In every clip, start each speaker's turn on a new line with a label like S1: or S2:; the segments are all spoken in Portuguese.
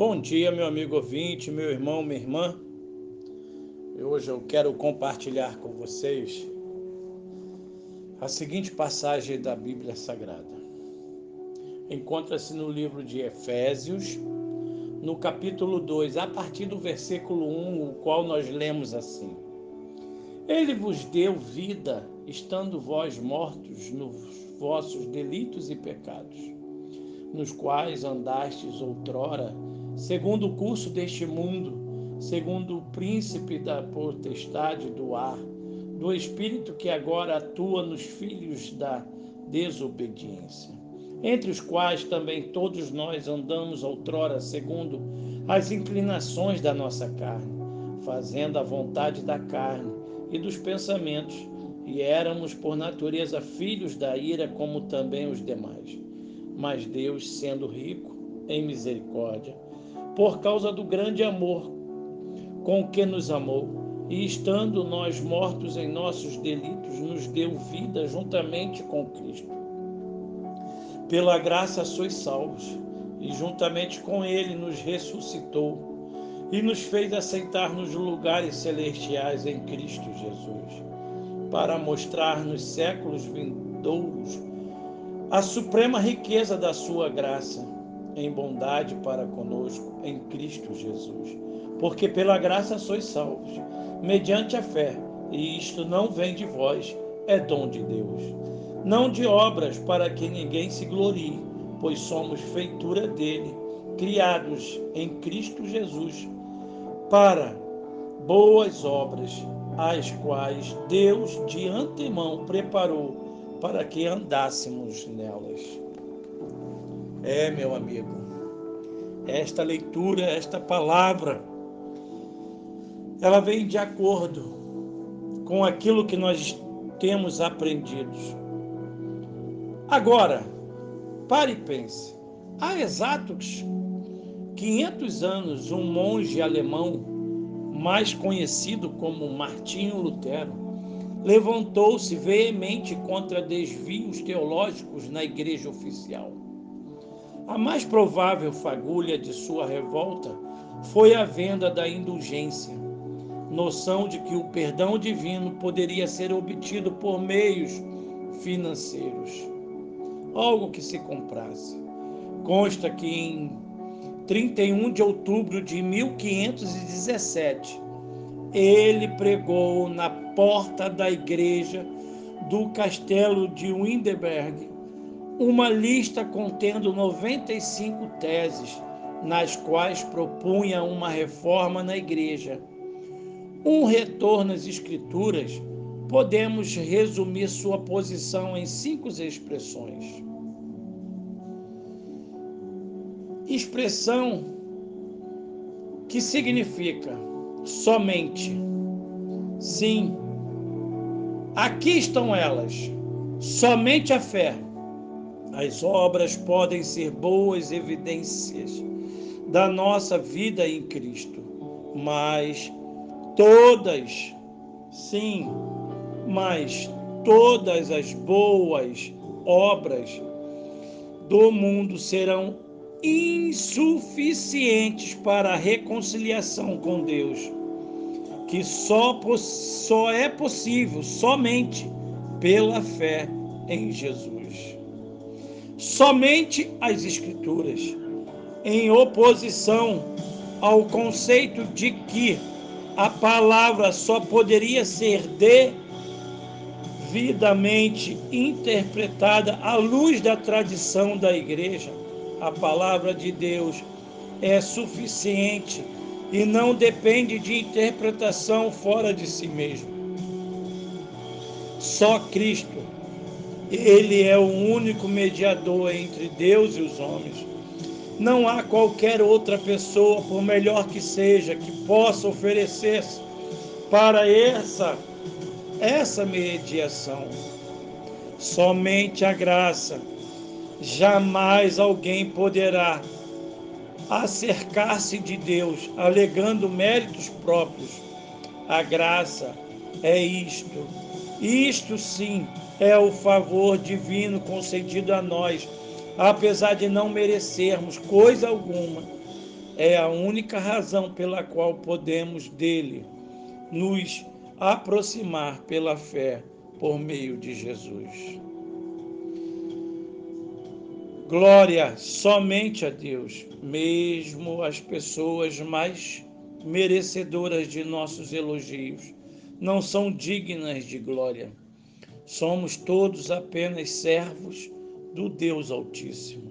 S1: Bom dia, meu amigo ouvinte, meu irmão, minha irmã. Hoje eu quero compartilhar com vocês a seguinte passagem da Bíblia Sagrada. Encontra-se no livro de Efésios, no capítulo 2, a partir do versículo 1, o qual nós lemos assim: Ele vos deu vida, estando vós mortos nos vossos delitos e pecados, nos quais andastes outrora segundo o curso deste mundo, segundo o príncipe da potestade do ar, do espírito que agora atua nos filhos da desobediência, entre os quais também todos nós andamos outrora segundo as inclinações da nossa carne, fazendo a vontade da carne e dos pensamentos, e éramos por natureza filhos da ira como também os demais. Mas Deus, sendo rico em misericórdia, por causa do grande amor com que nos amou, e estando nós mortos em nossos delitos, nos deu vida juntamente com Cristo. Pela graça sois salvos, e juntamente com Ele nos ressuscitou e nos fez aceitar nos lugares celestiais em Cristo Jesus, para mostrar nos séculos vindouros a suprema riqueza da sua graça em bondade para conosco em Cristo Jesus. Porque pela graça sois salvos, mediante a fé, e isto não vem de vós, é dom de Deus. Não de obras para que ninguém se glorie, pois somos feitura dele, criados em Cristo Jesus, para boas obras, as quais Deus de antemão preparou para que andássemos nelas. É, meu amigo, esta leitura, esta palavra, ela vem de acordo com aquilo que nós temos aprendido. Agora, pare e pense. Há exatos 500 anos, um monge alemão, mais conhecido como Martinho Lutero, levantou-se veemente contra desvios teológicos na igreja oficial. A mais provável fagulha de sua revolta foi a venda da indulgência, noção de que o perdão divino poderia ser obtido por meios financeiros, algo que se comprasse. Consta que em 31 de outubro de 1517, ele pregou na porta da igreja do castelo de Windenberg uma lista contendo 95 teses, nas quais propunha uma reforma na igreja. Um retorno às Escrituras, podemos resumir sua posição em cinco expressões. Expressão que significa somente. Sim, aqui estão elas. Somente a fé as obras podem ser boas evidências da nossa vida em Cristo, mas todas, sim, mas todas as boas obras do mundo serão insuficientes para a reconciliação com Deus, que só, só é possível somente pela fé em Jesus somente as Escrituras, em oposição ao conceito de que a palavra só poderia ser devidamente interpretada à luz da tradição da igreja. A palavra de Deus é suficiente e não depende de interpretação fora de si mesmo. Só Cristo ele é o único mediador entre Deus e os homens. Não há qualquer outra pessoa, por melhor que seja, que possa oferecer-se para essa essa mediação. Somente a graça. Jamais alguém poderá acercar-se de Deus alegando méritos próprios. A graça é isto. Isto sim é o favor divino concedido a nós, apesar de não merecermos coisa alguma. é a única razão pela qual podemos dele nos aproximar pela fé por meio de Jesus. Glória somente a Deus, mesmo as pessoas mais merecedoras de nossos elogios não são dignas de glória. Somos todos apenas servos do Deus Altíssimo.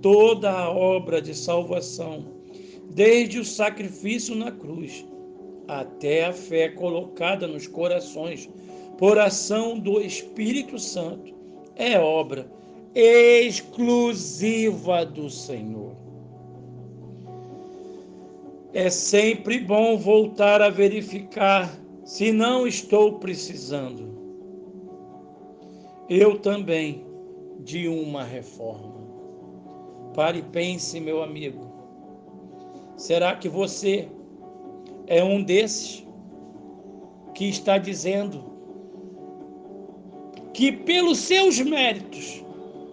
S1: Toda a obra de salvação, desde o sacrifício na cruz até a fé colocada nos corações por ação do Espírito Santo, é obra exclusiva do Senhor. É sempre bom voltar a verificar se não estou precisando. Eu também de uma reforma. Pare e pense, meu amigo. Será que você é um desses que está dizendo que pelos seus méritos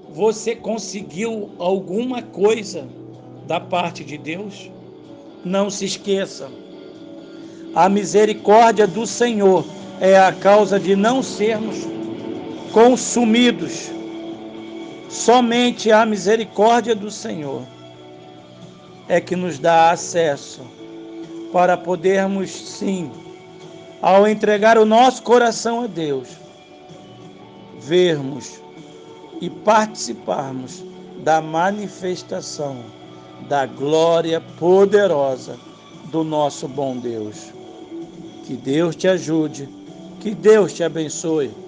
S1: você conseguiu alguma coisa da parte de Deus? Não se esqueça. A misericórdia do Senhor é a causa de não sermos consumidos. Somente a misericórdia do Senhor é que nos dá acesso para podermos, sim, ao entregar o nosso coração a Deus, vermos e participarmos da manifestação da glória poderosa do nosso bom Deus. Que Deus te ajude, que Deus te abençoe